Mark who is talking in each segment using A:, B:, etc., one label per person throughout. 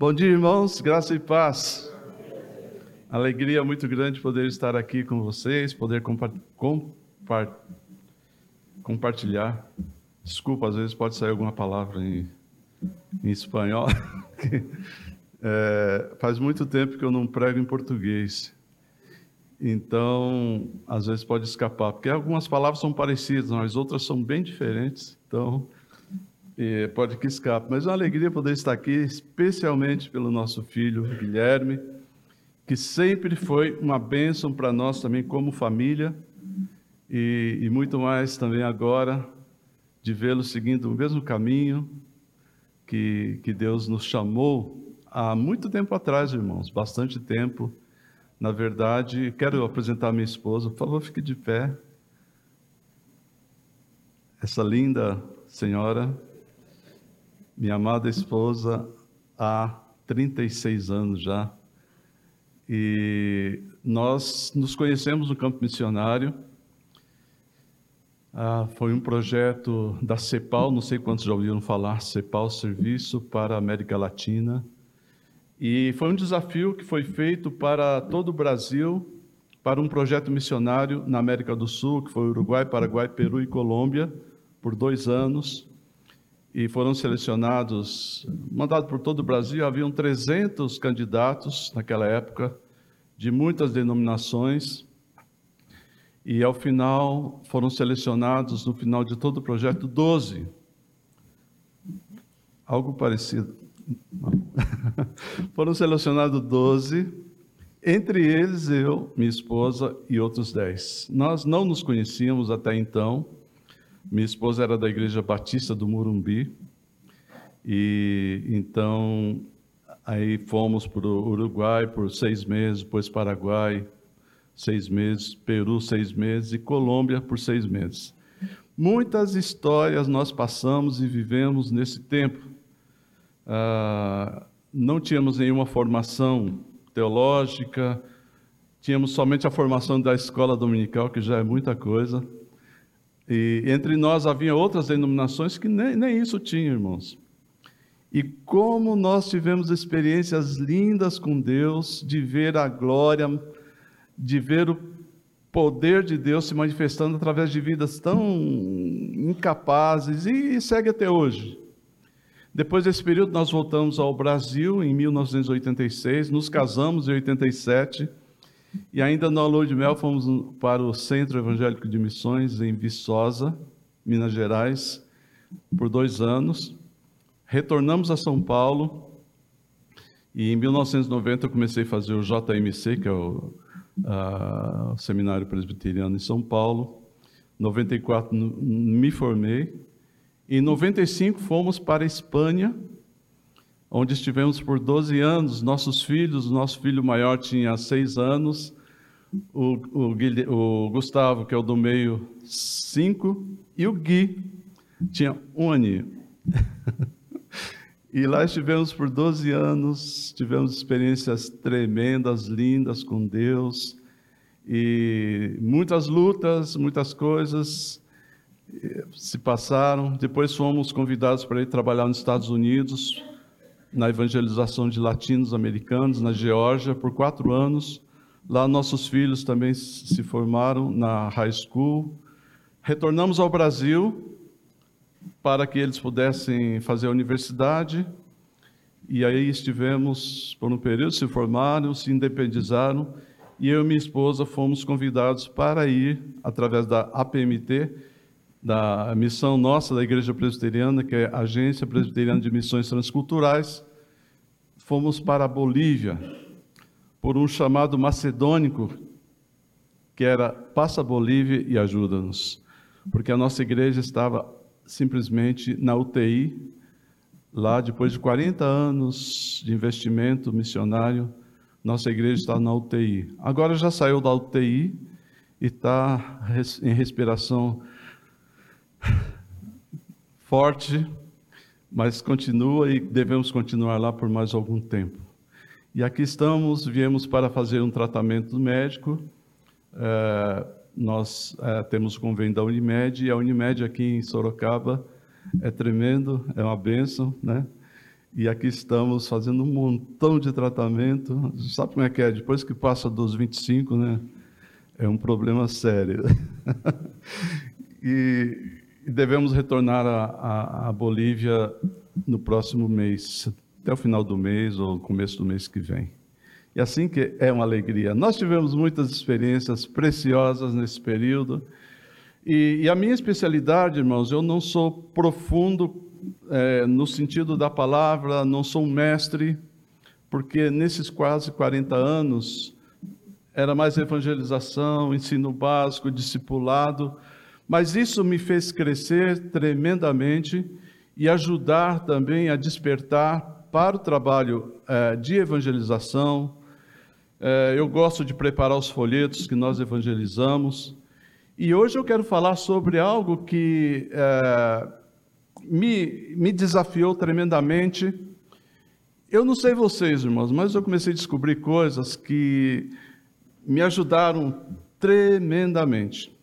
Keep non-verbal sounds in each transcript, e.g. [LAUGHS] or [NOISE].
A: Bom dia, irmãos, graça e paz. Alegria muito grande poder estar aqui com vocês, poder compa compa compartilhar. Desculpa, às vezes pode sair alguma palavra em, em espanhol. [LAUGHS] é, faz muito tempo que eu não prego em português. Então, às vezes pode escapar, porque algumas palavras são parecidas, mas outras são bem diferentes. Então, pode que escape. Mas é uma alegria poder estar aqui, especialmente pelo nosso filho Guilherme, que sempre foi uma bênção para nós também como família, e, e muito mais também agora, de vê-lo seguindo o mesmo caminho que, que Deus nos chamou há muito tempo atrás, irmãos, bastante tempo. Na verdade, quero apresentar minha esposa, por favor, fique de pé. Essa linda senhora, minha amada esposa há 36 anos já. E nós nos conhecemos no campo missionário. Ah, foi um projeto da CEPAL, não sei quantos já ouviram falar, CEPAL Serviço para a América Latina. E foi um desafio que foi feito para todo o Brasil, para um projeto missionário na América do Sul, que foi Uruguai, Paraguai, Peru e Colômbia, por dois anos e foram selecionados, mandados por todo o Brasil, haviam 300 candidatos naquela época, de muitas denominações, e ao final foram selecionados, no final de todo o projeto, 12. Algo parecido. [LAUGHS] foram selecionados 12, entre eles eu, minha esposa e outros 10. Nós não nos conhecíamos até então, minha esposa era da Igreja Batista do Morumbi, e então aí fomos para o Uruguai por seis meses, depois Paraguai seis meses, Peru seis meses e Colômbia por seis meses. Muitas histórias nós passamos e vivemos nesse tempo. Ah, não tínhamos nenhuma formação teológica, tínhamos somente a formação da escola dominical, que já é muita coisa. E entre nós havia outras denominações que nem, nem isso tinham, irmãos. E como nós tivemos experiências lindas com Deus, de ver a glória, de ver o poder de Deus se manifestando através de vidas tão incapazes e segue até hoje. Depois desse período, nós voltamos ao Brasil em 1986, nos casamos em 87 e ainda na lua de mel fomos para o Centro Evangélico de Missões em Viçosa, Minas Gerais, por dois anos. Retornamos a São Paulo e em 1990 eu comecei a fazer o JMC, que é o, a, Seminário Presbiteriano em São Paulo. Em 94 me formei. Em 95 fomos para a Espanha, onde estivemos por 12 anos. Nossos filhos, nosso filho maior tinha 6 anos, o, o, o, Gustavo, que é o do meio, 5, e o Gui tinha um aninho. [LAUGHS] e lá estivemos por 12 anos, tivemos experiências tremendas, lindas com Deus, e muitas lutas, muitas coisas eh, se passaram. Depois fomos convidados para ir trabalhar nos Estados Unidos na evangelização de latinos americanos na Geórgia por quatro anos. Lá nossos filhos também se formaram na high school. Retornamos ao Brasil para que eles pudessem fazer a universidade. E aí estivemos por um período, se formaram, se independizaram. E eu e minha esposa fomos convidados para ir, através da APMT, da missão nossa da Igreja Presbiteriana, que é a Agência Presbiteriana de Missões Transculturais, fomos para a Bolívia por um chamado macedônico que era passa Bolívia e ajuda-nos, porque a nossa igreja estava simplesmente na UTI lá depois de 40 anos de investimento missionário, nossa igreja está na UTI. Agora já saiu da UTI e está em respiração forte, mas continua e devemos continuar lá por mais algum tempo. E aqui estamos, viemos para fazer um tratamento médico. É, nós é, temos convênio da Unimed e a Unimed aqui em Sorocaba é tremendo, é uma bênção, né? E aqui estamos fazendo um montão de tratamento. Sabe como é que é? Depois que passa dos 25, né? É um problema sério. [LAUGHS] e, e, devemos retornar à Bolívia no próximo mês, até o final do mês ou começo do mês que vem. E assim que é uma alegria. Nós tivemos muitas experiências preciosas nesse período. E, e a minha especialidade, irmãos, eu não sou profundo é, no sentido da palavra, não sou um mestre, porque nesses quase 40 anos era mais evangelização, ensino básico, discipulado, mas isso me fez crescer tremendamente e ajudar também a despertar para o trabalho é, de evangelização, é, eu gosto de preparar os folhetos que nós evangelizamos. E hoje eu quero falar sobre algo que é, me, me desafiou tremendamente. Eu não sei vocês, irmãos, mas eu comecei a descobrir coisas que me ajudaram tremendamente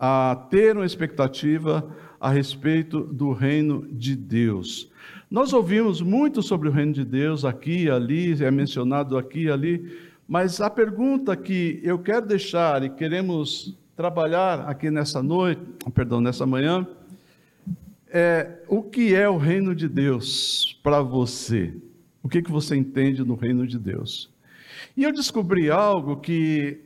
A: a ter uma expectativa a respeito do reino de Deus. Nós ouvimos muito sobre o reino de Deus aqui e ali, é mencionado aqui e ali, mas a pergunta que eu quero deixar e queremos trabalhar aqui nessa noite, perdão, nessa manhã, é o que é o reino de Deus para você? O que, que você entende no reino de Deus? E eu descobri algo que,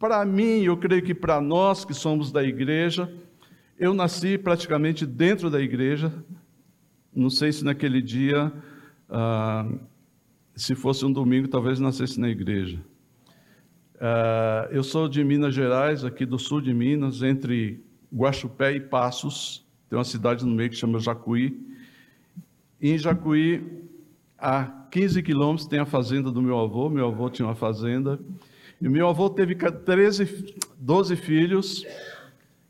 A: para mim, eu creio que para nós que somos da igreja, eu nasci praticamente dentro da igreja, não sei se naquele dia, ah, se fosse um domingo, talvez nascesse na igreja. Ah, eu sou de Minas Gerais, aqui do sul de Minas, entre Guaxupé e Passos. Tem uma cidade no meio que chama Jacuí. E em Jacuí, a 15 quilômetros, tem a fazenda do meu avô. Meu avô tinha uma fazenda. E meu avô teve 13, 12 filhos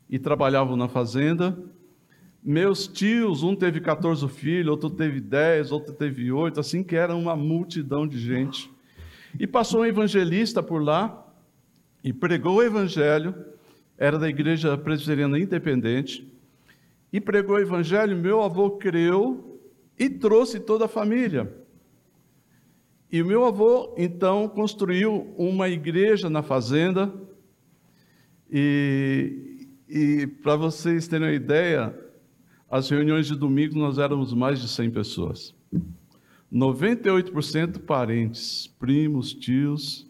A: e trabalhavam na fazenda. Meus tios, um teve 14 filhos, outro teve 10, outro teve 8, assim que era uma multidão de gente. E passou um evangelista por lá e pregou o evangelho, era da igreja presbiteriana independente, e pregou o evangelho, meu avô creu e trouxe toda a família. E o meu avô, então, construiu uma igreja na fazenda, e, e para vocês terem uma ideia, as reuniões de domingo nós éramos mais de 100 pessoas. 98% parentes, primos, tios.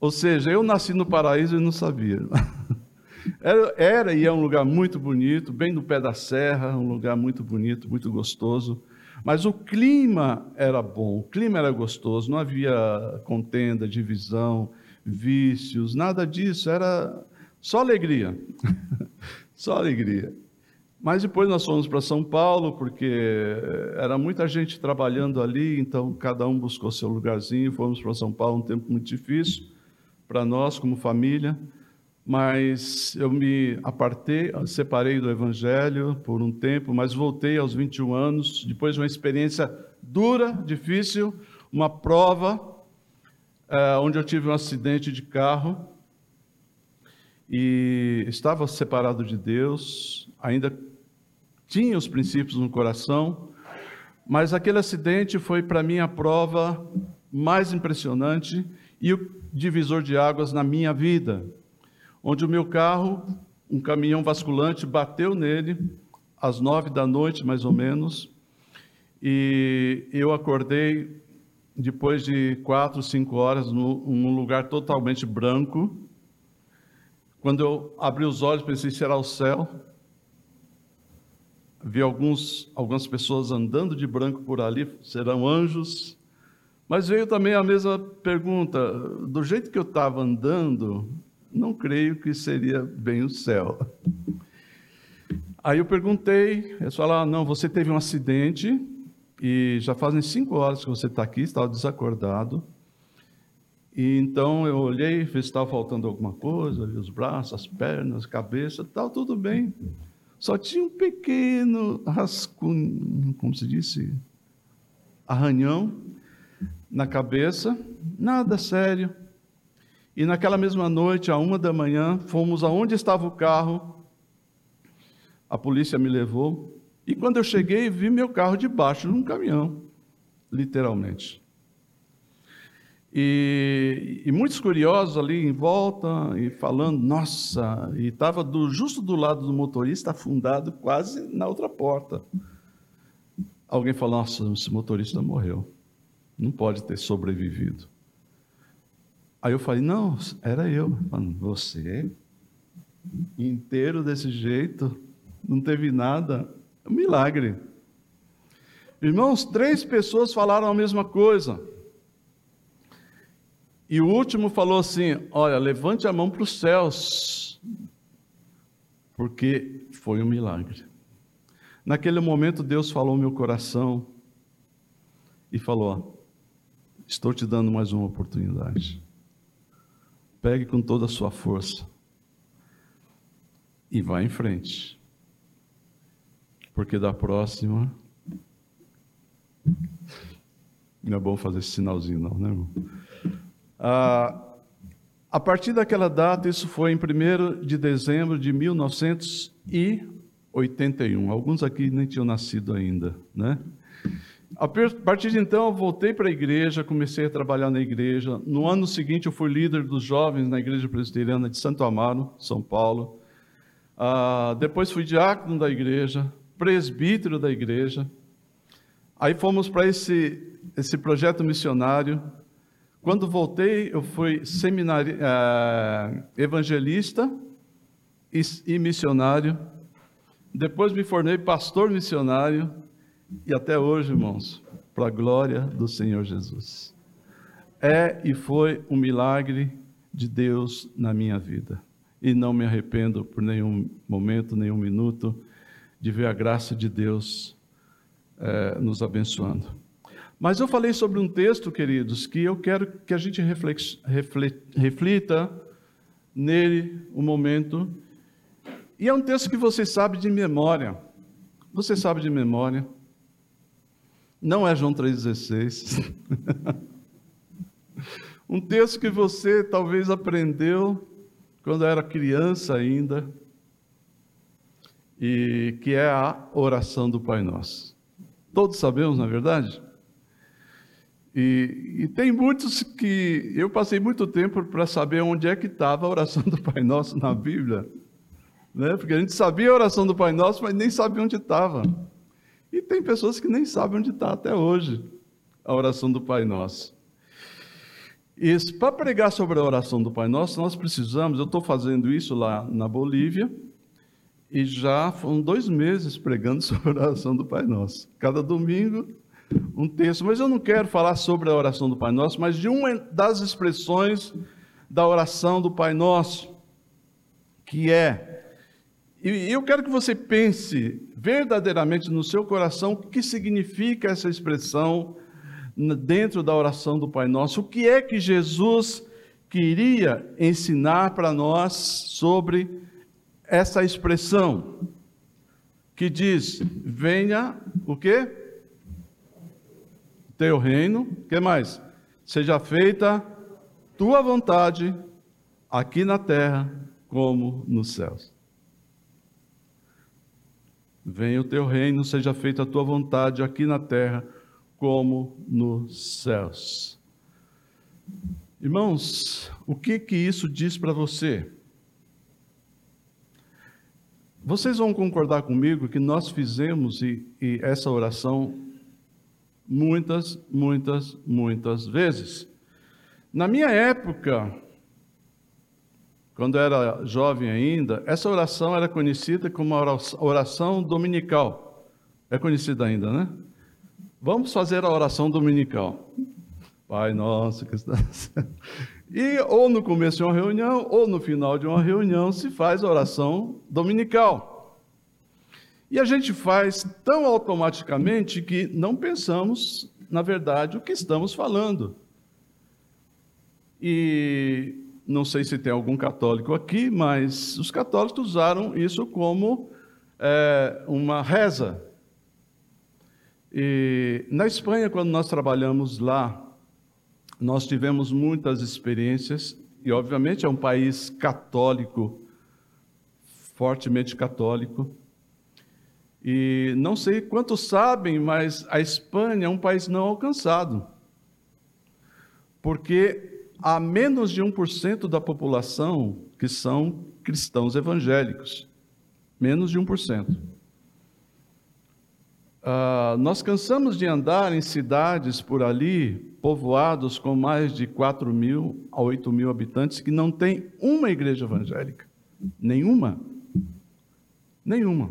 A: Ou seja, eu nasci no paraíso e não sabia. [LAUGHS] Era, era, e é um lugar muito bonito, bem no pé da serra, um lugar muito bonito, muito gostoso. Mas o clima era bom, o clima era gostoso, não havia contenda, divisão, vícios, nada disso, era só alegria. [LAUGHS] só alegria. Mas depois nós fomos para São Paulo, porque era muita gente trabalhando ali, então cada um buscou seu lugarzinho. Fomos para São Paulo, um tempo muito difícil para nós, como família. Mas eu me apartei, separei do Evangelho por um tempo, mas voltei aos 21 anos, depois de uma experiência dura, difícil, uma prova, é, onde eu tive um acidente de carro e estava separado de Deus, ainda tinha os princípios no coração, mas aquele acidente foi para mim a prova mais impressionante e o divisor de águas na minha vida, onde o meu carro, um caminhão basculante, bateu nele às nove da noite, mais ou menos, e eu acordei depois de quatro, cinco horas num lugar totalmente branco. Quando eu abri os olhos, pensei, será o céu? vi alguns, algumas pessoas andando de branco por ali, serão anjos. Mas veio também a mesma pergunta: do jeito que eu estava andando, não creio que seria bem o céu. Aí eu perguntei, eles falaram: não, você teve um acidente e já fazem cinco horas que você está aqui, estava desacordado. E então eu olhei, se estava faltando alguma coisa, os braços, as pernas, a cabeça, estava tudo bem. Só tinha um pequeno rascunho, como se disse, arranhão na cabeça, nada sério. E naquela mesma noite, à uma da manhã, fomos aonde estava o carro. A polícia me levou E quando eu cheguei, vi meu carro debaixo de um caminhão, literalmente. E, e, muitos curiosos ali em volta e falando, nossa, e estava do, justo do lado do motorista, afundado quase na outra porta. Alguém falou, nossa, esse motorista morreu, não pode ter sobrevivido. Aí eu falei, não, era eu. Falei, você, inteiro desse jeito, não teve nada, é um milagre. Irmãos, três pessoas falaram a mesma coisa. E o último falou assim: Olha, levante a mão para os céus, porque foi um milagre. Naquele momento, Deus falou ao meu coração e falou: Estou te dando mais uma oportunidade. Pegue com toda a sua força e vá em frente, porque da próxima. Não é bom fazer esse sinalzinho, não, né, irmão? Ah, a partir daquela data, isso foi em 1 de dezembro de 1981. Alguns aqui nem tinham nascido ainda, né? A partir de então, eu voltei para a igreja, comecei a trabalhar na igreja. No ano seguinte, eu fui líder dos jovens na igreja presbiteriana de Santo Amaro, São Paulo. Ah, depois fui diácono da igreja, presbítero da igreja. Aí fomos para esse, esse projeto missionário quando voltei, eu fui seminari, uh, evangelista e, e missionário. Depois me formei pastor missionário. E até hoje, irmãos, para a glória do Senhor Jesus. É e foi um milagre de Deus na minha vida. E não me arrependo por nenhum momento, nenhum minuto, de ver a graça de Deus eh, nos abençoando. Mas eu falei sobre um texto, queridos, que eu quero que a gente reflita nele um momento. E é um texto que você sabe de memória. Você sabe de memória. Não é João 3,16. [LAUGHS] um texto que você talvez aprendeu quando era criança ainda. E que é a oração do Pai Nosso. Todos sabemos, na é verdade? E, e, tem muitos que eu passei muito tempo para saber onde é que estava a oração do Pai Nosso na Bíblia, né? Porque a gente sabia a oração do Pai Nosso, mas nem sabia onde estava. E tem pessoas que nem sabem onde está até hoje a oração do Pai Nosso. E para pregar sobre a oração do Pai Nosso, nós precisamos. Eu estou fazendo isso lá na Bolívia e já foram dois meses pregando [LAUGHS] sobre a oração do Pai Nosso. Cada domingo um texto, mas eu não quero falar sobre a oração do Pai Nosso, mas de uma das expressões da oração do Pai Nosso, que é, e eu quero que você pense verdadeiramente no seu coração o que significa essa expressão dentro da oração do Pai Nosso, o que é que Jesus queria ensinar para nós sobre essa expressão que diz: venha o quê? teu reino, que mais? Seja feita tua vontade aqui na terra como nos céus. Venha o teu reino, seja feita a tua vontade aqui na terra como nos céus. Irmãos, o que que isso diz para você? Vocês vão concordar comigo que nós fizemos e, e essa oração muitas, muitas, muitas vezes. Na minha época, quando era jovem ainda, essa oração era conhecida como a oração dominical. É conhecida ainda, né? Vamos fazer a oração dominical. Pai nosso que está E ou no começo de uma reunião, ou no final de uma reunião, se faz a oração dominical. E a gente faz tão automaticamente que não pensamos, na verdade, o que estamos falando. E não sei se tem algum católico aqui, mas os católicos usaram isso como é, uma reza. E na Espanha, quando nós trabalhamos lá, nós tivemos muitas experiências, e obviamente é um país católico, fortemente católico. E não sei quantos sabem, mas a Espanha é um país não alcançado. Porque há menos de 1% da população que são cristãos evangélicos. Menos de 1%. Uh, nós cansamos de andar em cidades por ali, povoados com mais de 4 mil a 8 mil habitantes, que não tem uma igreja evangélica. Nenhuma. Nenhuma.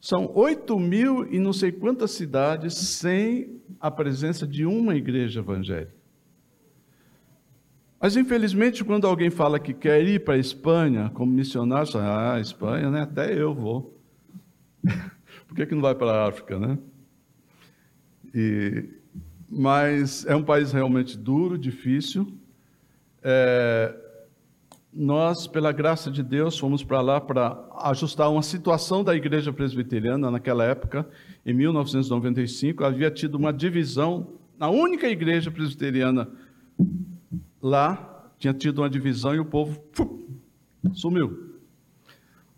A: São 8 mil e não sei quantas cidades sem a presença de uma igreja evangélica. Mas, infelizmente, quando alguém fala que quer ir para a Espanha como missionário, ah, Espanha, né? até eu vou. [LAUGHS] Por que, que não vai para a África, né? E, mas é um país realmente duro, difícil. É, nós, pela graça de Deus, fomos para lá para ajustar uma situação da igreja presbiteriana naquela época, em 1995, havia tido uma divisão na única igreja presbiteriana lá, tinha tido uma divisão e o povo sumiu.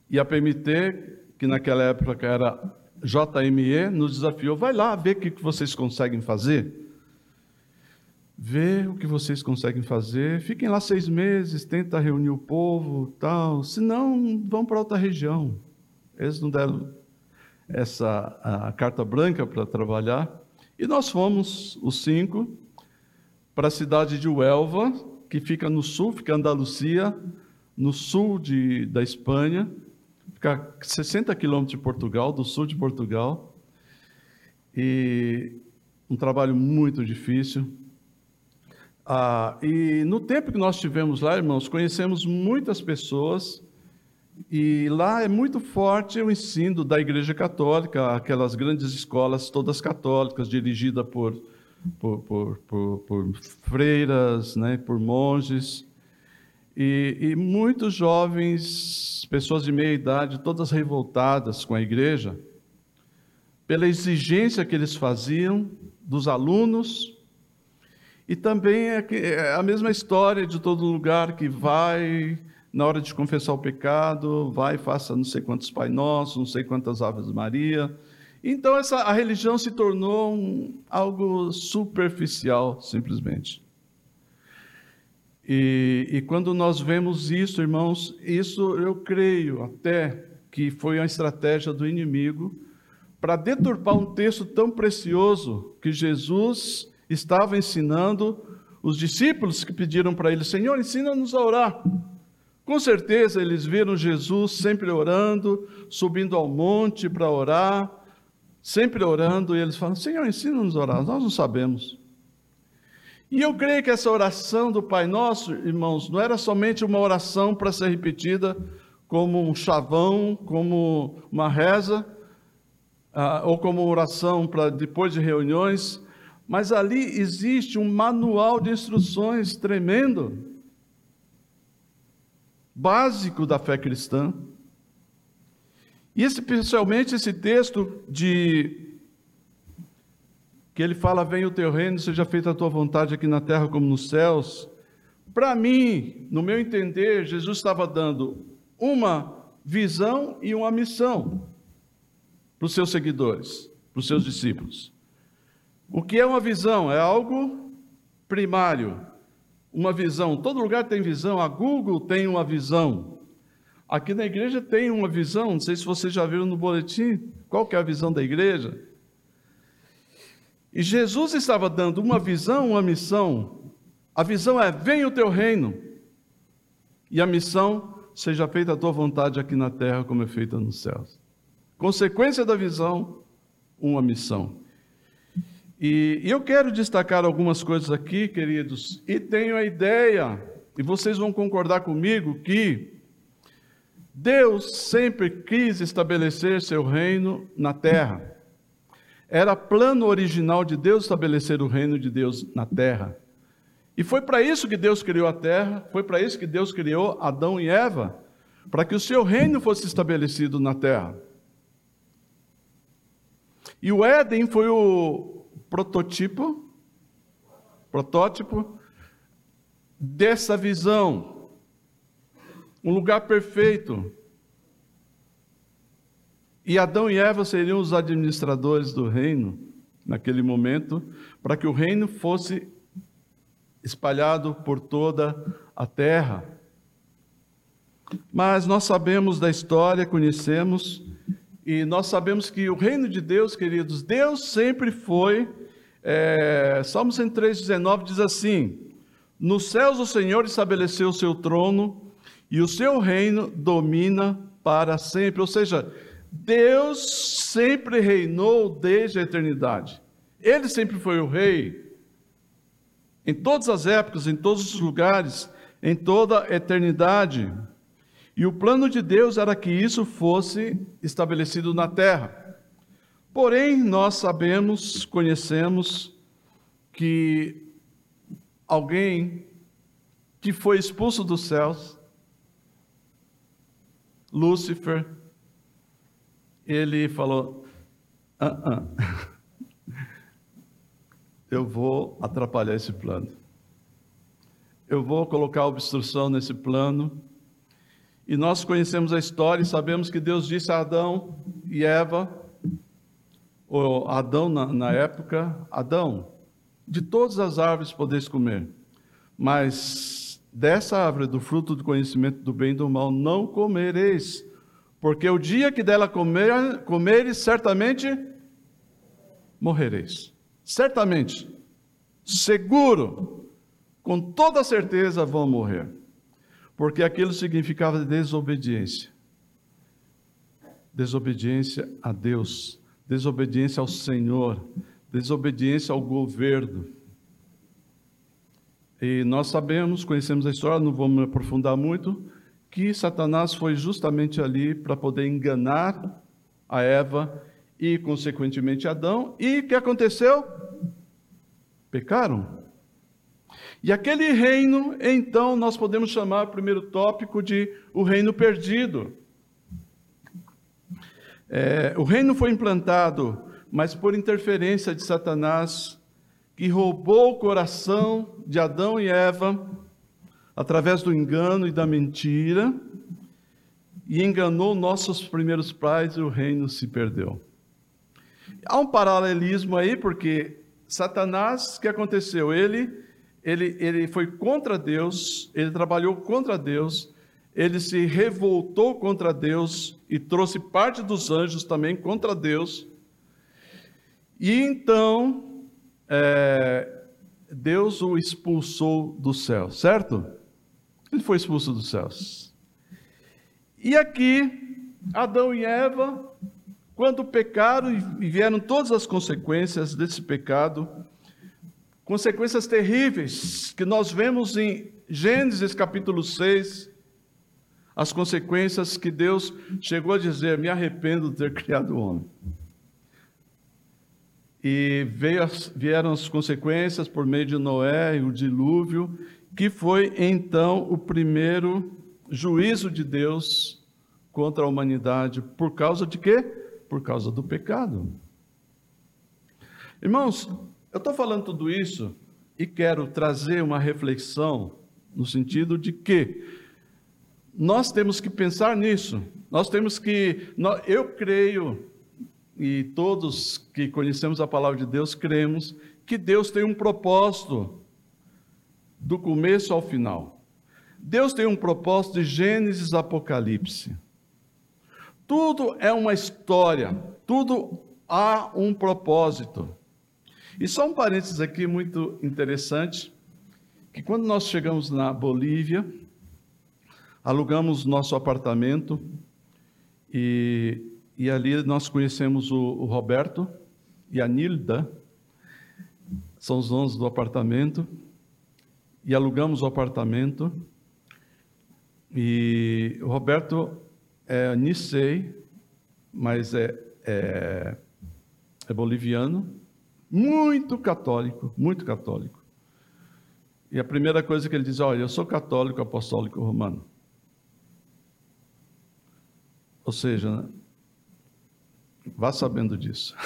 A: E a PMT, que naquela época era JME nos desafiou, vai lá ver o que vocês conseguem fazer. Vê o que vocês conseguem fazer, fiquem lá seis meses, tenta reunir o povo, tal. Se não, vão para outra região. Eles não deram essa a carta branca para trabalhar. E nós fomos, os cinco, para a cidade de Huelva, que fica no sul, fica Andalucia, no sul de, da Espanha, fica a 60 quilômetros de Portugal, do sul de Portugal, e um trabalho muito difícil. Ah, e no tempo que nós tivemos lá, irmãos, conhecemos muitas pessoas, e lá é muito forte o ensino da Igreja Católica, aquelas grandes escolas todas católicas, dirigidas por, por, por, por, por freiras, né, por monges. E, e, muitos jovens, pessoas de meia idade, todas revoltadas com a igreja, pela exigência que eles faziam dos alunos, e também é, é a mesma história de todo lugar que vai, na hora de confessar o pecado, vai faça não sei quantos Pai Nossos, não sei quantas Aves Maria. Então essa, a religião se tornou um, algo superficial, simplesmente. E, e quando nós vemos isso, irmãos, isso eu creio até que foi uma estratégia do inimigo para deturpar um texto tão precioso que Jesus estava ensinando os discípulos que pediram para ele: Senhor, ensina-nos a orar. Com certeza eles viram Jesus sempre orando, subindo ao monte para orar, sempre orando, e eles falam: Senhor, ensina-nos a orar. Nós não sabemos. E eu creio que essa oração do Pai Nosso, irmãos, não era somente uma oração para ser repetida como um chavão, como uma reza, uh, ou como oração para depois de reuniões, mas ali existe um manual de instruções tremendo, básico da fé cristã. E especialmente esse texto de que ele fala: Venha o teu reino, seja feita a tua vontade aqui na terra como nos céus. Para mim, no meu entender, Jesus estava dando uma visão e uma missão para os seus seguidores, para os seus discípulos. O que é uma visão? É algo primário. Uma visão. Todo lugar tem visão. A Google tem uma visão. Aqui na igreja tem uma visão. Não sei se vocês já viram no boletim. Qual que é a visão da igreja? E Jesus estava dando uma visão, uma missão. A visão é: venha o teu reino. E a missão, seja feita a tua vontade aqui na terra, como é feita nos céus. Consequência da visão, uma missão. E, e eu quero destacar algumas coisas aqui, queridos, e tenho a ideia, e vocês vão concordar comigo, que Deus sempre quis estabelecer seu reino na terra. Era plano original de Deus estabelecer o reino de Deus na terra. E foi para isso que Deus criou a terra, foi para isso que Deus criou Adão e Eva, para que o seu reino fosse estabelecido na terra. E o Éden foi o prototipo, protótipo dessa visão. Um lugar perfeito, E Adão e Eva seriam os administradores do reino naquele momento, para que o reino fosse espalhado por toda a terra. Mas nós sabemos da história, conhecemos, e nós sabemos que o reino de Deus, queridos, Deus sempre foi. É, Salmo 103,19 diz assim: Nos céus o Senhor estabeleceu o seu trono, e o seu reino domina para sempre. Ou seja, Deus sempre reinou desde a eternidade. Ele sempre foi o rei. Em todas as épocas, em todos os lugares, em toda a eternidade. E o plano de Deus era que isso fosse estabelecido na terra. Porém, nós sabemos, conhecemos que alguém que foi expulso dos céus, Lúcifer, ele falou: ah, ah, [LAUGHS] eu vou atrapalhar esse plano. Eu vou colocar obstrução nesse plano e nós conhecemos a história e sabemos que Deus disse a Adão e Eva, ou Adão na, na época, Adão, de todas as árvores podeis comer, mas dessa árvore do fruto do conhecimento do bem e do mal não comereis, porque o dia que dela comer, comeres, certamente morrereis. Certamente, seguro, com toda certeza vão morrer porque aquilo significava desobediência. Desobediência a Deus, desobediência ao Senhor, desobediência ao governo. E nós sabemos, conhecemos a história, não vamos aprofundar muito, que Satanás foi justamente ali para poder enganar a Eva e, consequentemente, Adão. E o que aconteceu? Pecaram. E aquele reino, então, nós podemos chamar o primeiro tópico de o reino perdido. É, o reino foi implantado, mas por interferência de Satanás, que roubou o coração de Adão e Eva através do engano e da mentira, e enganou nossos primeiros pais e o reino se perdeu. Há um paralelismo aí, porque Satanás, o que aconteceu? Ele ele, ele foi contra Deus, ele trabalhou contra Deus, ele se revoltou contra Deus e trouxe parte dos anjos também contra Deus. E então, é, Deus o expulsou do céu, certo? Ele foi expulso dos céus. E aqui, Adão e Eva, quando pecaram e vieram todas as consequências desse pecado, consequências terríveis que nós vemos em Gênesis capítulo 6, as consequências que Deus chegou a dizer: Me arrependo de ter [LAUGHS] criado o homem. E vieram as consequências por meio de Noé e o dilúvio, que foi então o primeiro juízo de Deus contra a humanidade. Por causa de quê? Por causa do pecado. Irmãos, eu estou falando tudo isso e quero trazer uma reflexão no sentido de que nós temos que pensar nisso. Nós temos que, eu creio e todos que conhecemos a palavra de Deus cremos que Deus tem um propósito do começo ao final. Deus tem um propósito de Gênesis Apocalipse. Tudo é uma história, tudo há um propósito. E só um parênteses aqui muito interessante, que quando nós chegamos na Bolívia, alugamos nosso apartamento e, e ali nós conhecemos o, o Roberto e a Nilda, são os donos do apartamento, e alugamos o apartamento. E o Roberto é Nicei, mas é, é, é boliviano, muito católico, muito católico. E a primeira coisa que ele diz: Olha, eu sou católico apostólico romano. Ou seja, vá sabendo disso.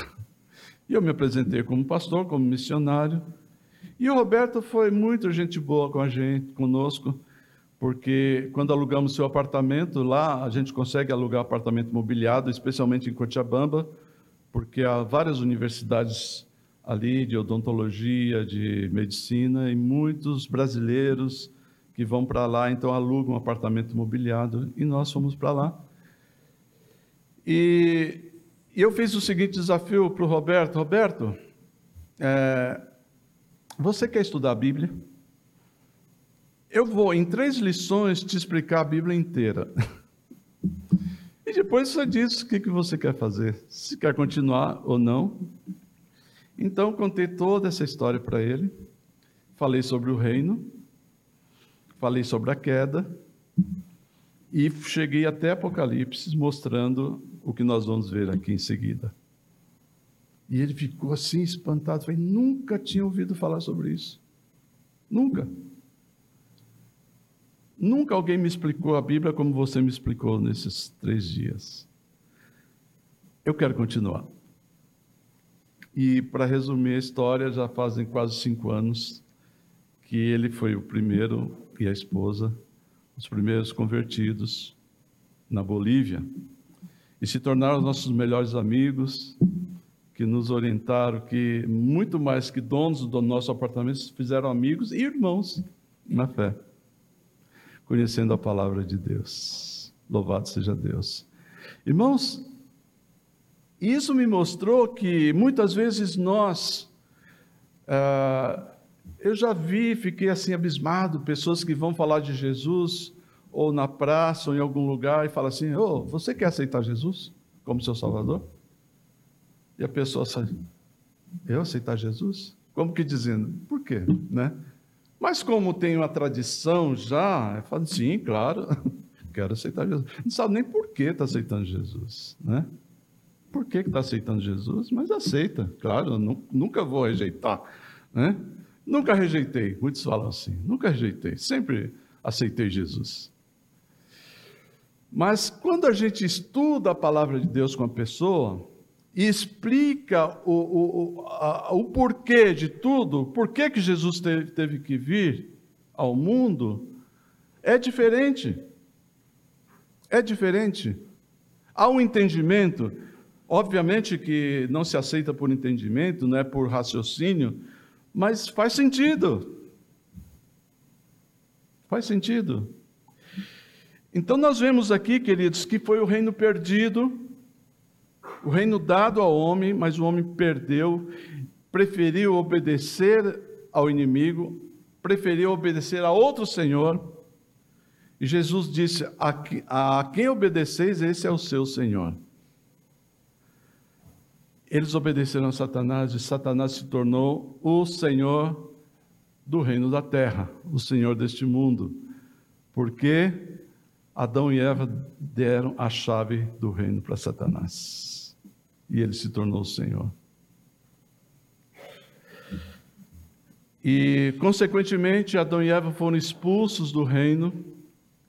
A: E eu me apresentei como pastor, como missionário. E o Roberto foi muito gente boa com a gente, conosco, porque quando alugamos seu apartamento, lá a gente consegue alugar apartamento mobiliado, especialmente em Cochabamba, porque há várias universidades ali de odontologia, de medicina, e muitos brasileiros que vão para lá, então alugam um apartamento mobiliado, e nós fomos para lá. E, e, eu fiz o seguinte desafio para o Roberto: Roberto, é, você quer estudar a Bíblia? Eu vou, em três lições, te explicar a Bíblia inteira. [LAUGHS] E depois você diz o que, que você quer fazer, se quer continuar ou não. Então, contei toda essa história para ele. Falei sobre o reino, falei sobre a queda, e cheguei até Apocalipse, mostrando o que nós vamos ver aqui em seguida. E ele ficou assim espantado. Falei, nunca tinha ouvido falar sobre isso. Nunca. Nunca alguém me explicou a Bíblia como você me explicou nesses três dias. Eu quero continuar. E para resumir a história, já fazem quase cinco anos que ele foi o primeiro e a esposa, os primeiros convertidos na Bolívia. E se tornaram nossos melhores amigos, que nos orientaram, que muito mais que donos do nosso apartamento, fizeram amigos e irmãos na fé conhecendo a palavra de Deus. Louvado seja Deus. Irmãos, isso me mostrou que muitas vezes nós, ah, eu já vi, fiquei assim abismado, pessoas que vão falar de Jesus, ou na praça, ou em algum lugar, e falam assim: oh, você quer aceitar Jesus como seu Salvador? E a pessoa sai, eu aceitar Jesus? Como que dizendo? Por quê? Né? Mas como tem uma tradição já, falo, sim, claro, [LAUGHS] quero aceitar Jesus. Não sabe nem por que está aceitando Jesus, né? Por que está aceitando Jesus? Mas aceita, claro, nunca vou rejeitar, né? Nunca rejeitei, muitos falam assim, nunca rejeitei, sempre aceitei Jesus. Mas quando a gente estuda a palavra de Deus com a pessoa, e explica o, o, a, o porquê de tudo, por que Jesus teve, teve que vir ao mundo, é diferente. É diferente. Há um entendimento, obviamente que não se aceita por entendimento, não é por raciocínio, mas faz sentido. Faz sentido. Então nós vemos aqui, queridos, que foi o reino perdido, o reino dado ao homem, mas o homem perdeu, preferiu obedecer ao inimigo, preferiu obedecer a outro senhor. E Jesus disse: A quem obedeceis, esse é o seu senhor. Eles obedeceram a Satanás e Satanás se tornou o senhor do reino da terra, o senhor deste mundo. Porque Adão e Eva deram a chave do reino para Satanás e ele se tornou o Senhor. E, consequentemente, Adão e Eva foram expulsos do reino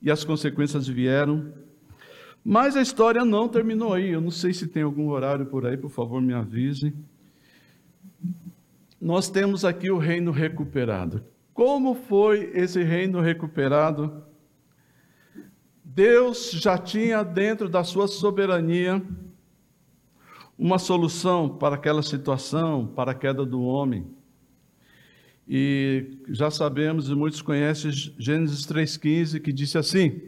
A: e as consequências vieram. Mas a história não terminou aí. Eu não sei se tem algum horário por aí, por favor, me avise. Nós temos aqui o reino recuperado. Como foi esse reino recuperado? Deus já tinha dentro da sua soberania uma solução para aquela situação, para a queda do homem. E já sabemos, e muitos conhecem Gênesis 3,15, que disse assim: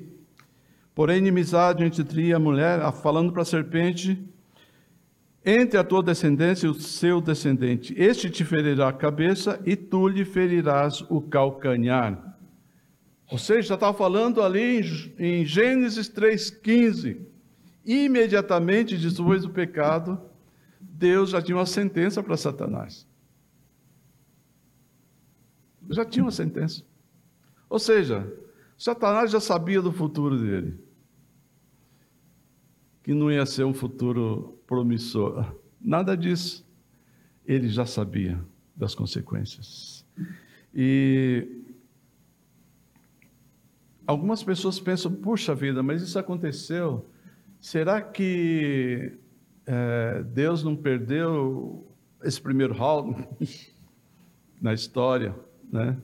A: Porém, inimizade entre ti e a mulher, falando para a serpente, entre a tua descendência e o seu descendente, este te ferirá a cabeça e tu lhe ferirás o calcanhar. Ou seja, estava falando ali em, em Gênesis 3,15 imediatamente depois do pecado, Deus já tinha uma sentença para Satanás. Já tinha uma sentença. Ou seja, Satanás já sabia do futuro dele. Que não ia ser um futuro promissor. Nada disso. Ele já sabia das consequências. E algumas pessoas pensam: puxa vida, mas isso aconteceu Será que é, Deus não perdeu esse primeiro round [LAUGHS] na história, né?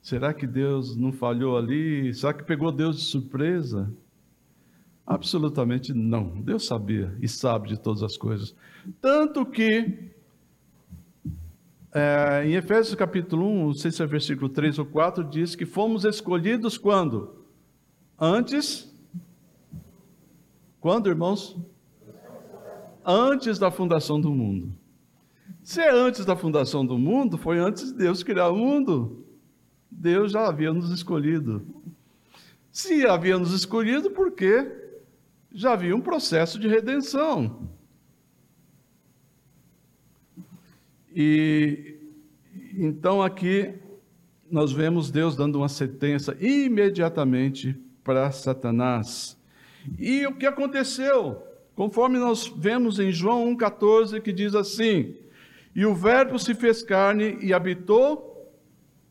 A: Será que Deus não falhou ali? Será que pegou Deus de surpresa? Absolutamente não. Deus sabia e sabe de todas as coisas. Tanto que, é, em Efésios capítulo 1, não sei se é versículo 3 ou 4, diz que fomos escolhidos quando? Antes. Quando, irmãos? Antes da fundação do mundo. Se é antes da fundação do mundo, foi antes de Deus criar o mundo. Deus já havia nos escolhido. Se havia nos escolhido, porque já havia um processo de redenção. E então aqui nós vemos Deus dando uma sentença imediatamente para Satanás. E o que aconteceu? Conforme nós vemos em João 1,14, que diz assim: E o Verbo se fez carne e habitou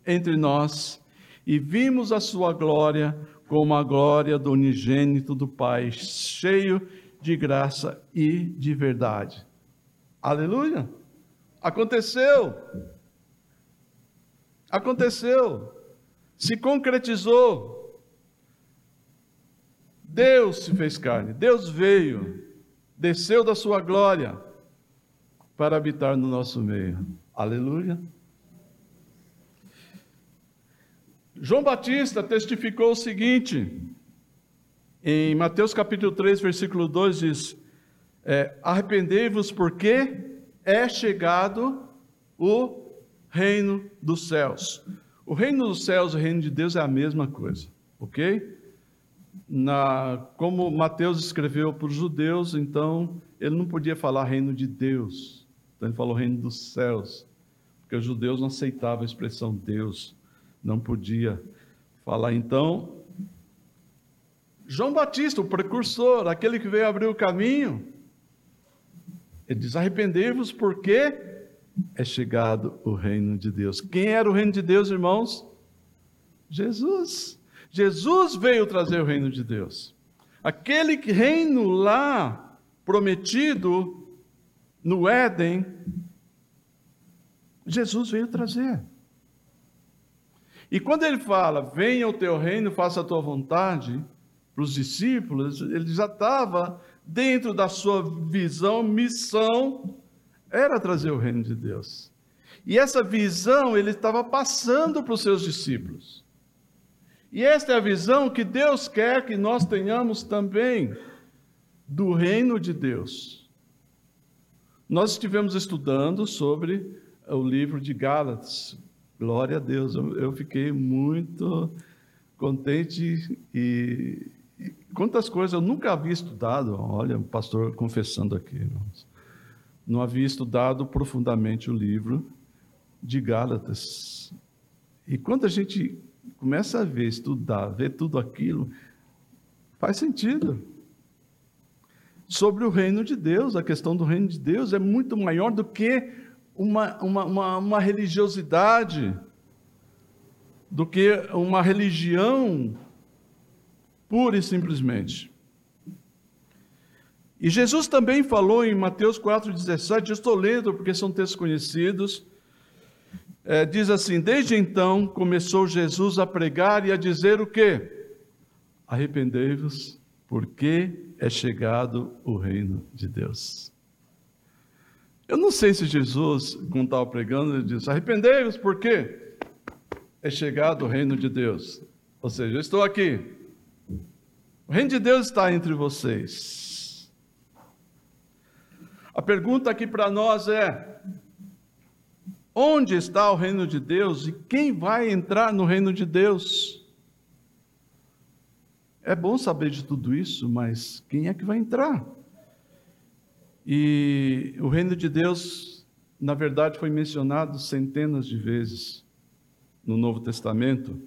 A: entre nós e vimos a sua glória como a glória do unigênito do Pai, cheio de graça e de verdade. Aleluia! Aconteceu! Aconteceu! Se concretizou. Deus se fez carne, Deus veio, desceu da sua glória para habitar no nosso meio. Aleluia! João Batista testificou o seguinte, em Mateus capítulo 3, versículo 2 diz: é, Arrependei-vos, porque é chegado o reino dos céus. O reino dos céus e o reino de Deus é a mesma coisa, ok? Na, como Mateus escreveu para os judeus, então ele não podia falar reino de Deus, então ele falou reino dos céus, porque os judeus não aceitavam a expressão Deus não podia falar. Então, João Batista, o precursor, aquele que veio abrir o caminho, ele diz: arrependei-vos, porque é chegado o reino de Deus. Quem era o reino de Deus, irmãos? Jesus. Jesus veio trazer o reino de Deus. Aquele reino lá prometido no Éden, Jesus veio trazer. E quando ele fala, venha o teu reino, faça a tua vontade, para os discípulos, ele já estava dentro da sua visão, missão, era trazer o reino de Deus. E essa visão ele estava passando para os seus discípulos. E esta é a visão que Deus quer que nós tenhamos também do reino de Deus. Nós estivemos estudando sobre o livro de Gálatas, Glória a Deus, eu, fiquei muito contente e, quantas coisas eu nunca havia estudado. Olha, o pastor confessando aqui, irmãos. Não havia estudado profundamente o livro de Gálatas. E quando a gente começa a ver, estudar, ver tudo aquilo, faz sentido. Sobre o reino de Deus, a questão do reino de Deus é muito maior do que uma, uma, uma, uma religiosidade, do que uma religião pura e simplesmente. E Jesus também falou em Mateus 4,17, estou lendo porque são textos conhecidos, é, diz assim: Desde então começou Jesus a pregar e a dizer o quê? Arrependei-vos, porque é chegado o reino de Deus. Eu não sei se Jesus, quando estava pregando, ele disse: arrependei-vos, por quê? É chegado o reino de Deus. Ou seja, eu estou aqui. O reino de Deus está entre vocês. A pergunta aqui para nós é: onde está o reino de Deus e quem vai entrar no reino de Deus? É bom saber de tudo isso, mas quem é que vai entrar? E o reino de Deus, na verdade, foi mencionado centenas de vezes no Novo Testamento.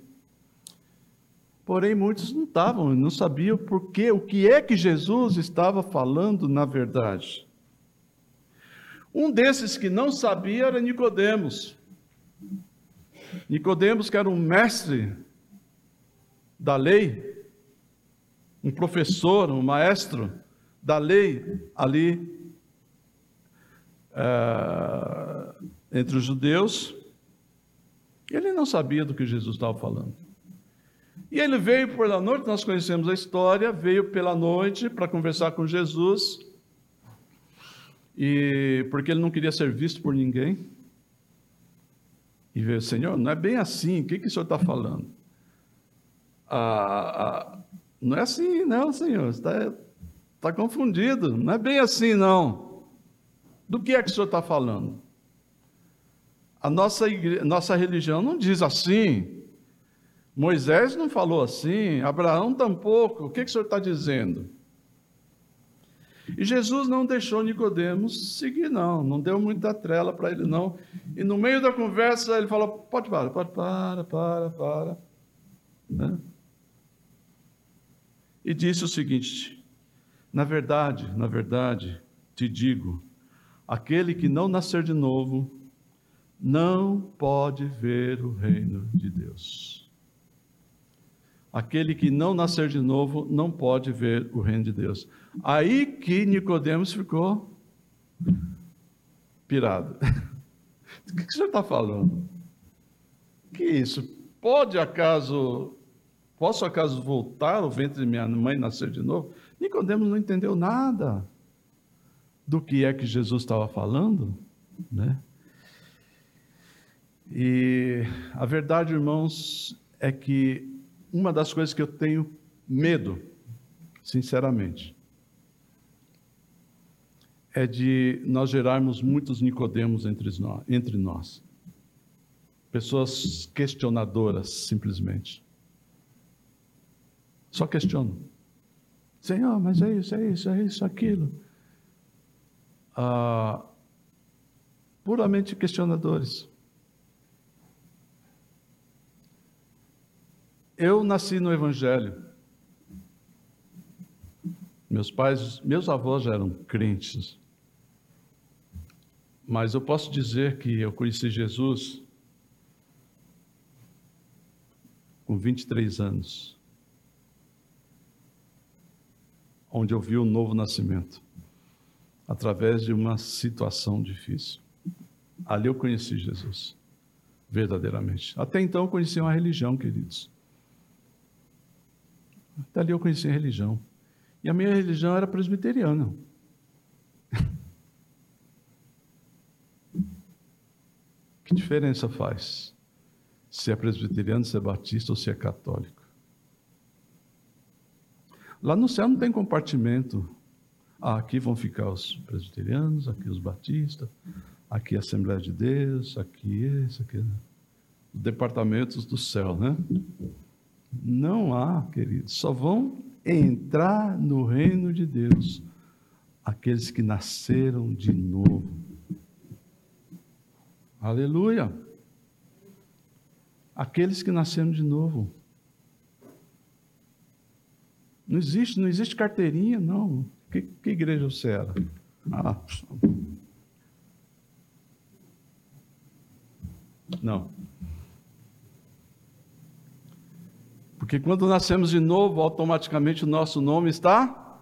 A: Porém, muitos não estavam, não sabiam por quê, o que é que Jesus estava falando na verdade. Um desses que não sabia era Nicodemos. Nicodemos, que era um mestre da lei, um professor, um maestro da lei ali uh, entre os judeus. Ele não sabia do que Jesus estava falando. E ele veio pela noite, nós conhecemos a história, veio pela noite para conversar com Jesus, e porque ele não queria ser visto por ninguém. E veio, Senhor, não é bem assim, o que, que o senhor está falando? Ah, ah, não é assim, não, Senhor, está tá confundido, não é bem assim, não. Do que é que o senhor está falando? A nossa, igreja, nossa religião não diz assim. Moisés não falou assim, Abraão tampouco. O que, que o senhor está dizendo? E Jesus não deixou Nicodemos seguir, não, não deu muita trela para ele, não. E no meio da conversa ele falou: pode parar, pode para, para, para. Né? E disse o seguinte: na verdade, na verdade, te digo, aquele que não nascer de novo não pode ver o reino de Deus. Aquele que não nascer de novo não pode ver o reino de Deus. Aí que Nicodemos ficou pirado. [LAUGHS] O que o senhor está falando? Que isso? Pode acaso, posso acaso voltar ao ventre de minha mãe e nascer de novo? Nicodemos não entendeu nada do que é que Jesus estava falando, né? E a verdade, irmãos, é que uma das coisas que eu tenho medo, sinceramente, é de nós gerarmos muitos Nicodemos entre nós. Pessoas questionadoras, simplesmente. Só questionam. Senhor, mas é isso, é isso, é isso, aquilo. Ah, puramente questionadores. Eu nasci no Evangelho. Meus pais, meus avós eram crentes. Mas eu posso dizer que eu conheci Jesus com 23 anos, onde eu vi o novo nascimento, através de uma situação difícil. Ali eu conheci Jesus, verdadeiramente. Até então eu conhecia uma religião, queridos. Dali eu conheci a religião. E a minha religião era presbiteriana. [LAUGHS] que diferença faz? Se é presbiteriano, se é batista ou se é católico. Lá no céu não tem compartimento. Ah, aqui vão ficar os presbiterianos, aqui os batistas, aqui a Assembleia de Deus, aqui esse, aqui. Departamentos do céu, né? Não há, queridos. Só vão entrar no reino de Deus aqueles que nasceram de novo. Aleluia! Aqueles que nasceram de novo. Não existe, não existe carteirinha, não. Que, que igreja você era? Ah, não. Porque quando nascemos de novo, automaticamente o nosso nome está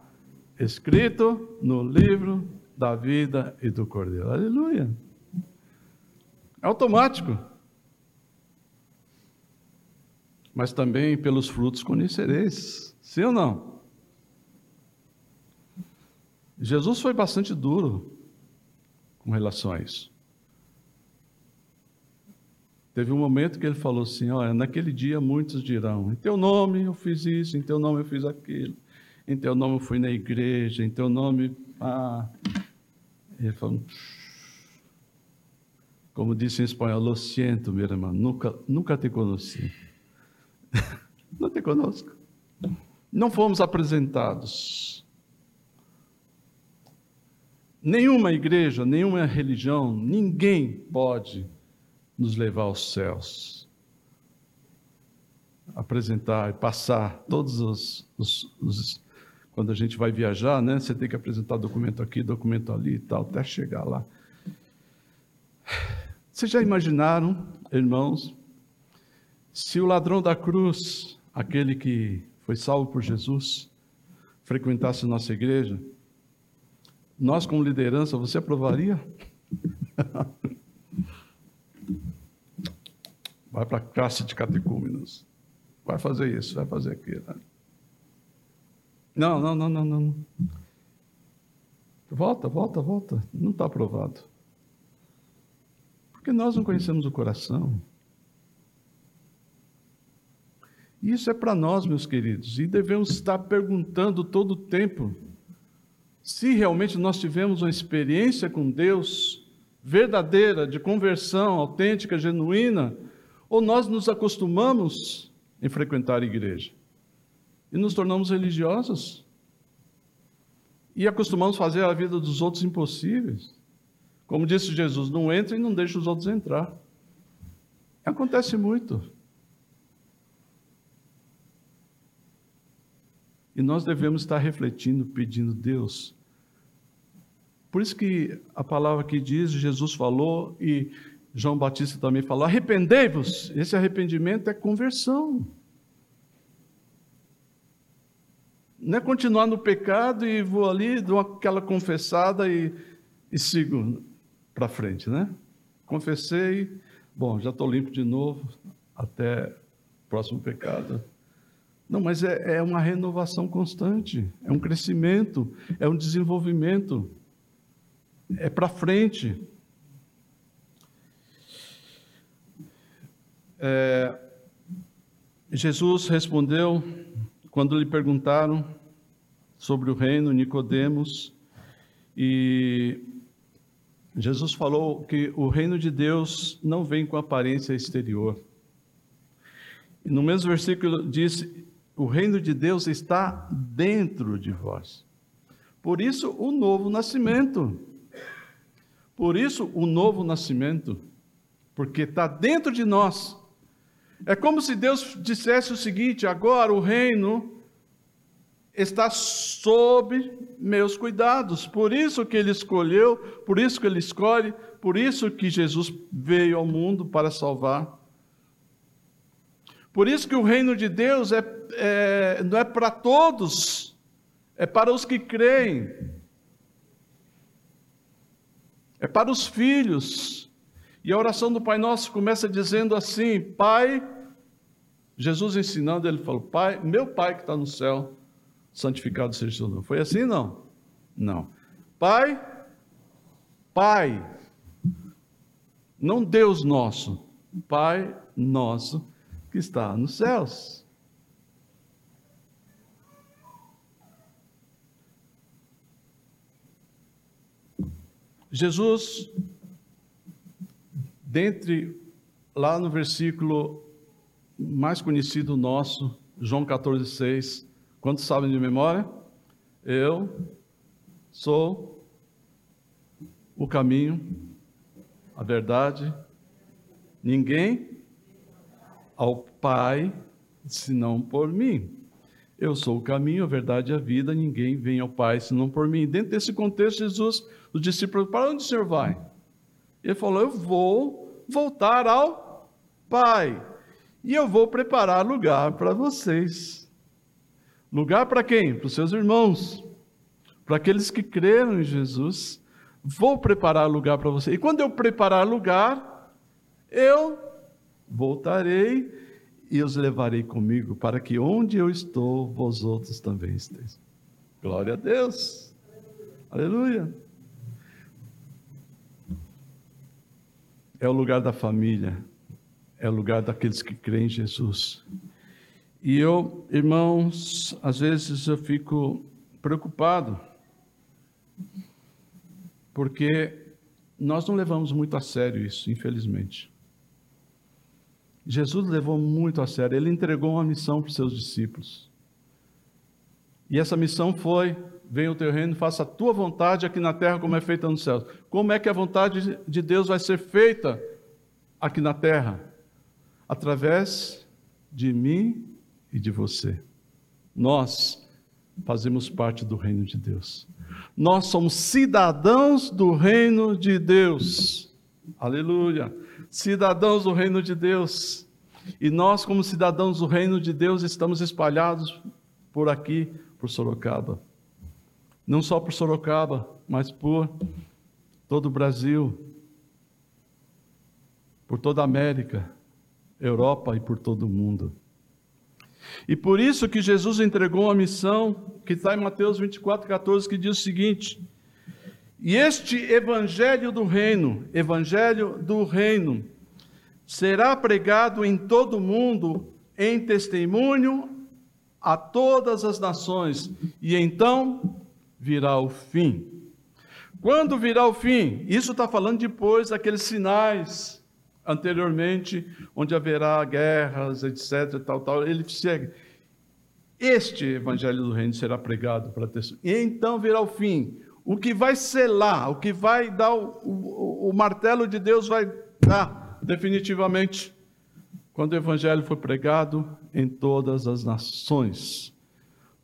A: escrito no livro da vida e do Cordeiro. Aleluia. É automático. Mas também pelos frutos conhecereis. Sim ou não? Jesus foi bastante duro com relação a isso. Teve um momento que ele falou assim: Olha, naquele dia muitos dirão: Em teu nome eu fiz isso, em teu nome eu fiz aquilo, em teu nome eu fui na igreja, em teu nome. Ah. Ele falou: Como disse em espanhol, lo siento, meu irmão, nunca, nunca te conheci. [LAUGHS] Não te conosco. Não fomos apresentados. Nenhuma igreja, nenhuma religião, ninguém pode nos levar aos céus. Apresentar e passar todos os, os, os, Quando a gente vai viajar, né? Você tem que apresentar documento aqui, documento ali e tal, até chegar lá. Vocês já imaginaram, irmãos, se o ladrão da cruz, aquele que foi salvo por Jesus, frequentasse nossa igreja, nós, como liderança, você aprovaria? [LAUGHS] vai para a classe de catecúmenos, vai fazer isso, vai fazer aquilo. Não, não, não, não, não. Volta, volta, volta. Não está aprovado. Porque nós não conhecemos o coração. Isso é para nós, meus queridos, e devemos estar perguntando todo o tempo se realmente nós tivemos uma experiência com Deus verdadeira, de conversão autêntica, genuína, ou nós nos acostumamos em frequentar a igreja e nos tornamos religiosos e acostumamos fazer a vida dos outros impossíveis. Como disse Jesus, não entre e não deixe os outros entrar. Acontece muito. E nós devemos estar refletindo, pedindo, Deus. Por isso que a palavra que diz, Jesus falou e João Batista também falou: arrependei-vos. Esse arrependimento é conversão. Não é continuar no pecado e vou ali, dou aquela confessada e, e sigo para frente, né? Confessei, bom, já estou limpo de novo, até próximo pecado. Não, mas é, é uma renovação constante, é um crescimento, é um desenvolvimento, é para frente. É, Jesus respondeu quando lhe perguntaram sobre o reino, Nicodemos, e Jesus falou que o reino de Deus não vem com aparência exterior. E no mesmo versículo diz: o reino de Deus está dentro de vós. Por isso, o novo nascimento. Por isso, o novo nascimento. Porque está dentro de nós. É como se Deus dissesse o seguinte: agora o reino está sob meus cuidados. Por isso que ele escolheu, por isso que ele escolhe, por isso que Jesus veio ao mundo para salvar. Por isso que o reino de Deus é, é não é para todos, é para os que creem, é para os filhos. E a oração do Pai Nosso começa dizendo assim: Pai, Jesus ensinando, ele falou: Pai, meu Pai que está no céu, santificado seja o seu nome. Foi assim? Não. Não. Pai, Pai, não Deus nosso, Pai nosso que está nos céus. Jesus, dentre, lá no versículo mais conhecido nosso, João 14, 6, quantos sabem de memória? Eu sou o caminho, a verdade, ninguém ao Pai senão por mim. Eu sou o caminho, a verdade e a vida, ninguém vem ao Pai senão por mim. Dentro desse contexto, Jesus, os discípulos, para onde o Senhor vai? Ele falou: Eu vou voltar ao Pai, e eu vou preparar lugar para vocês. Lugar para quem? Para os seus irmãos, para aqueles que creram em Jesus. Vou preparar lugar para vocês. E quando eu preparar lugar, eu voltarei e os levarei comigo, para que onde eu estou, vós outros também estejam. Glória a Deus. Aleluia. É o lugar da família, é o lugar daqueles que creem em Jesus. E eu, irmãos, às vezes eu fico preocupado, porque nós não levamos muito a sério isso, infelizmente. Jesus levou muito a sério, ele entregou uma missão para os seus discípulos. E essa missão foi: venha o teu reino, faça a tua vontade aqui na terra como é feita nos céus. Como é que a vontade de Deus vai ser feita aqui na terra? Através de mim e de você. Nós fazemos parte do reino de Deus. Nós somos cidadãos do reino de Deus. Aleluia cidadãos do reino de Deus. E nós, como cidadãos do reino de Deus, estamos espalhados por aqui, por Sorocaba. Não só por Sorocaba, mas por todo o Brasil, por toda a América, Europa e por todo o mundo. E por isso que Jesus entregou uma missão que está em Mateus 24, 14, que diz o seguinte: E este evangelho do reino, evangelho do reino, será pregado em todo o mundo em testemunho a todas as nações, e então virá o fim. Quando virá o fim? Isso está falando depois daqueles sinais anteriormente, onde haverá guerras, etc, tal, tal. Ele segue. Este evangelho do reino será pregado para ter. E então virá o fim. O que vai selar, o que vai dar o, o, o martelo de Deus vai dar definitivamente quando o evangelho for pregado em todas as nações,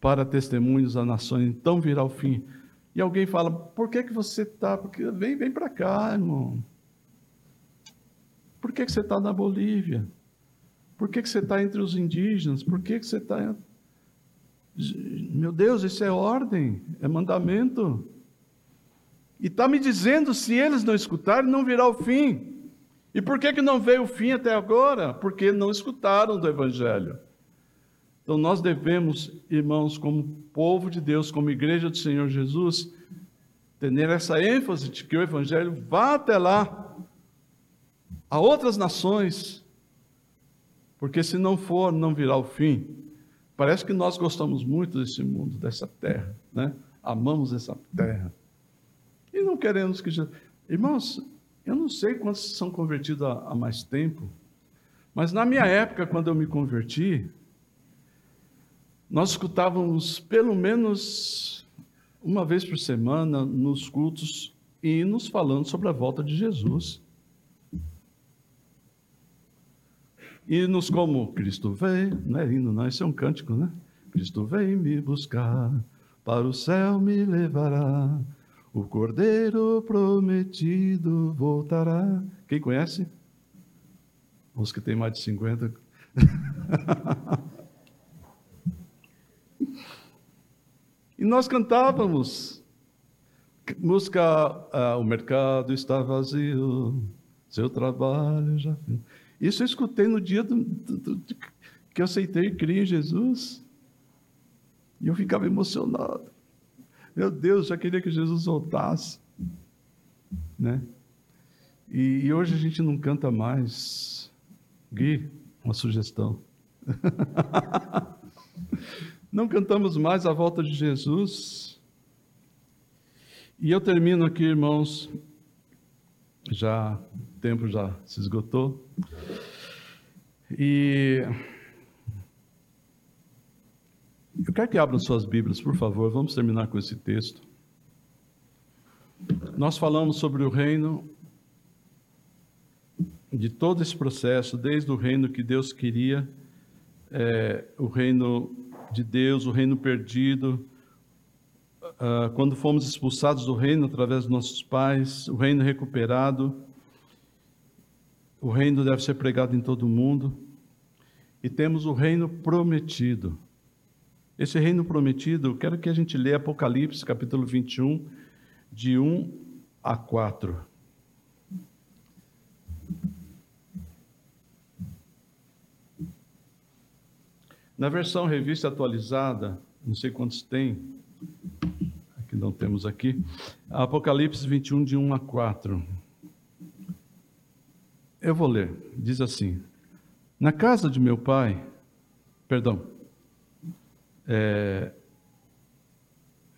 A: para testemunhos das nações, então virá o fim. E alguém fala: por que, que você está? Porque vem, vem para cá, irmão. Por que, que você está na Bolívia? Por que, que você está entre os indígenas? Por que, que você está. Meu Deus, isso é ordem, é mandamento. E está me dizendo: se eles não escutarem, não virá o fim. E por que, que não veio o fim até agora? Porque não escutaram do Evangelho. Então nós devemos, irmãos, como povo de Deus, como igreja do Senhor Jesus, ter essa ênfase de que o Evangelho vá até lá, a outras nações, porque se não for, não virá o fim. Parece que nós gostamos muito desse mundo, dessa terra, né? Amamos essa terra. E não queremos que Jesus. Irmãos, eu não sei quantos são convertidos há, há mais tempo, mas na minha época, quando eu me converti, nós escutávamos pelo menos uma vez por semana nos cultos hinos falando sobre a volta de Jesus. Hinos como Cristo vem, não é hino, não, isso é um cântico, né? Cristo vem me buscar, para o céu me levará. O Cordeiro prometido voltará. Quem conhece? Os que têm mais de 50. [LAUGHS] e nós cantávamos. Música, ah, o mercado está vazio, seu trabalho já. Isso eu escutei no dia do, do, do, que eu aceitei e criei em Jesus. E eu ficava emocionado. Meu Deus, já queria que Jesus voltasse. Né? E, e hoje a gente não canta mais. Gui, uma sugestão. [LAUGHS] não cantamos mais a volta de Jesus. E eu termino aqui, irmãos. Já o tempo já se esgotou. E eu quero que abram suas Bíblias, por favor, vamos terminar com esse texto. Nós falamos sobre o reino, de todo esse processo, desde o reino que Deus queria, é, o reino de Deus, o reino perdido, uh, quando fomos expulsados do reino através dos nossos pais, o reino recuperado, o reino deve ser pregado em todo o mundo, e temos o reino prometido. Esse reino prometido, eu quero que a gente lê Apocalipse, capítulo 21, de 1 a 4. Na versão revista atualizada, não sei quantos tem, aqui não temos aqui, Apocalipse 21, de 1 a 4. Eu vou ler, diz assim: Na casa de meu pai, perdão, é,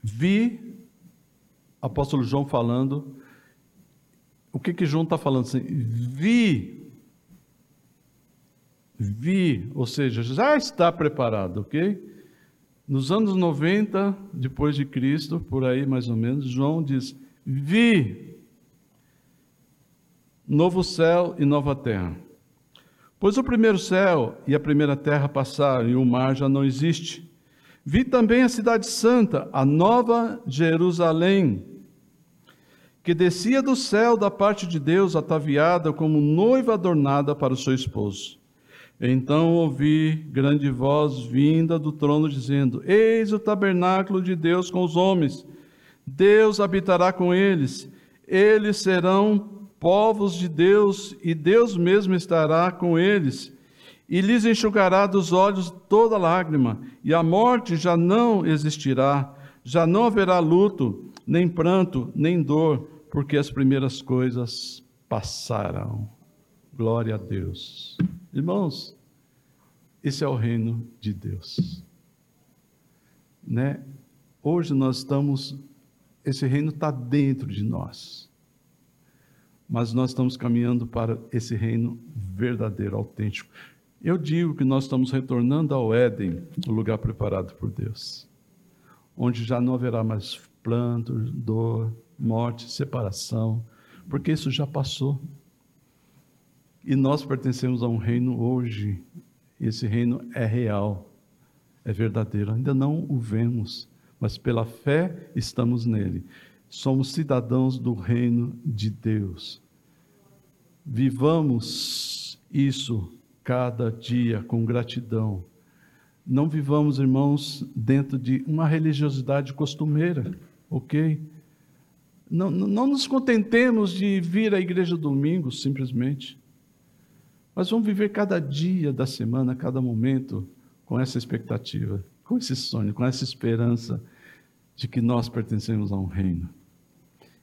A: vi apóstolo João falando, o que que João está falando assim? Vi, vi, ou seja, já está preparado, ok? Nos anos 90, depois de Cristo, por aí mais ou menos, João diz: Vi novo céu e nova terra. Pois o primeiro céu e a primeira terra passaram e o mar já não existe. Vi também a cidade santa, a nova Jerusalém, que descia do céu da parte de Deus, ataviada como noiva adornada para o seu esposo. Então ouvi grande voz vinda do trono, dizendo: Eis o tabernáculo de Deus com os homens. Deus habitará com eles. Eles serão povos de Deus, e Deus mesmo estará com eles e lhes enxugará dos olhos toda lágrima, e a morte já não existirá, já não haverá luto, nem pranto, nem dor, porque as primeiras coisas passaram. Glória a Deus. Irmãos, esse é o reino de Deus. Né? Hoje nós estamos, esse reino está dentro de nós. Mas nós estamos caminhando para esse reino verdadeiro, autêntico. Eu digo que nós estamos retornando ao Éden, o lugar preparado por Deus, onde já não haverá mais planto, dor, morte, separação, porque isso já passou. E nós pertencemos a um reino hoje, esse reino é real, é verdadeiro. Ainda não o vemos, mas pela fé estamos nele. Somos cidadãos do reino de Deus. Vivamos isso cada dia com gratidão. Não vivamos, irmãos, dentro de uma religiosidade costumeira, ok? Não, não nos contentemos de vir à igreja domingo, simplesmente. Mas vamos viver cada dia da semana, cada momento, com essa expectativa, com esse sonho, com essa esperança de que nós pertencemos a um reino.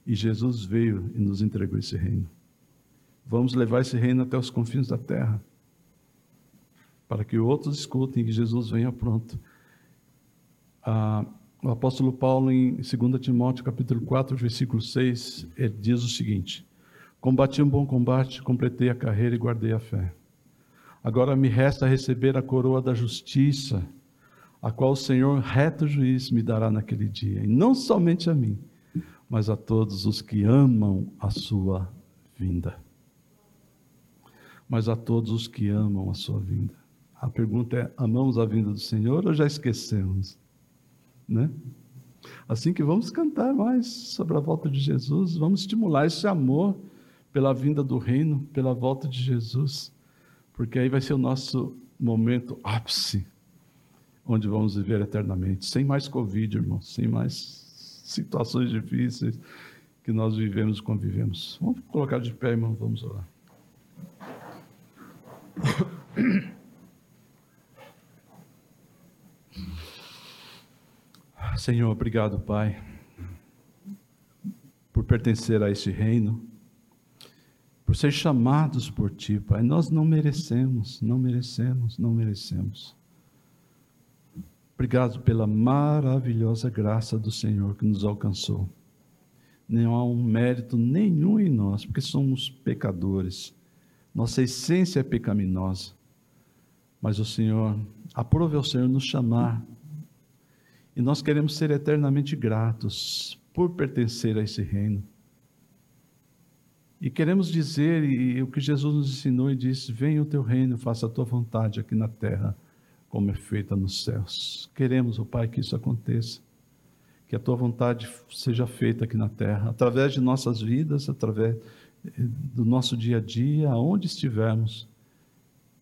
A: E Jesus veio e nos entregou esse reino. Vamos levar esse reino até os confins da terra para que outros escutem que Jesus venha pronto. Ah, o apóstolo Paulo, em 2 Timóteo, capítulo 4, versículo 6, ele diz o seguinte: Combati um bom combate, completei a carreira e guardei a fé. Agora me resta receber a coroa da justiça, a qual o Senhor, reto juiz, me dará naquele dia, e não somente a mim, mas a todos os que amam a sua vinda. Mas a todos os que amam a sua vinda. A pergunta é: amamos a vinda do Senhor ou já esquecemos? Né? Assim que vamos cantar mais sobre a volta de Jesus, vamos estimular esse amor pela vinda do reino, pela volta de Jesus, porque aí vai ser o nosso momento ápice, onde vamos viver eternamente, sem mais Covid, irmãos, sem mais situações difíceis que nós vivemos e convivemos. Vamos colocar de pé, irmão, vamos orar. Senhor, obrigado, Pai, por pertencer a este reino, por ser chamados por Ti, Pai. Nós não merecemos, não merecemos, não merecemos. Obrigado pela maravilhosa graça do Senhor que nos alcançou. Não há um mérito nenhum em nós, porque somos pecadores. Nossa essência é pecaminosa. Mas o Senhor, aprove ao Senhor nos chamar e nós queremos ser eternamente gratos por pertencer a esse reino. E queremos dizer, e o que Jesus nos ensinou e disse: Venha o teu reino, faça a tua vontade aqui na terra, como é feita nos céus. Queremos, oh Pai, que isso aconteça. Que a tua vontade seja feita aqui na terra, através de nossas vidas, através eh, do nosso dia a dia, aonde estivermos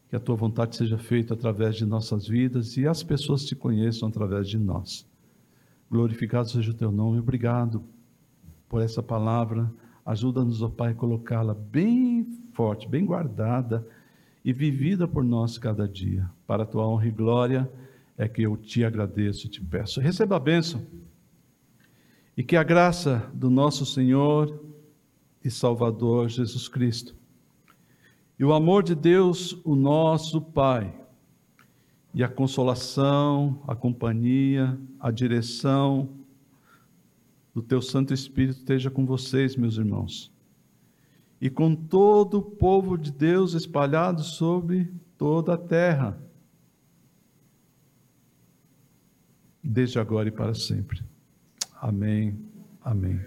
A: que a tua vontade seja feita através de nossas vidas e as pessoas te conheçam através de nós. Glorificado seja o teu nome. Obrigado por essa palavra. Ajuda-nos, ó Pai, a colocá-la bem forte, bem guardada e vivida por nós cada dia. Para a tua honra e glória é que eu te agradeço e te peço. Receba a bênção. E que a graça do nosso Senhor e Salvador Jesus Cristo e o amor de Deus, o nosso Pai, e a consolação, a companhia, a direção do Teu Santo Espírito esteja com vocês, meus irmãos, e com todo o povo de Deus espalhado sobre toda a terra, desde agora e para sempre. Amém. Amém.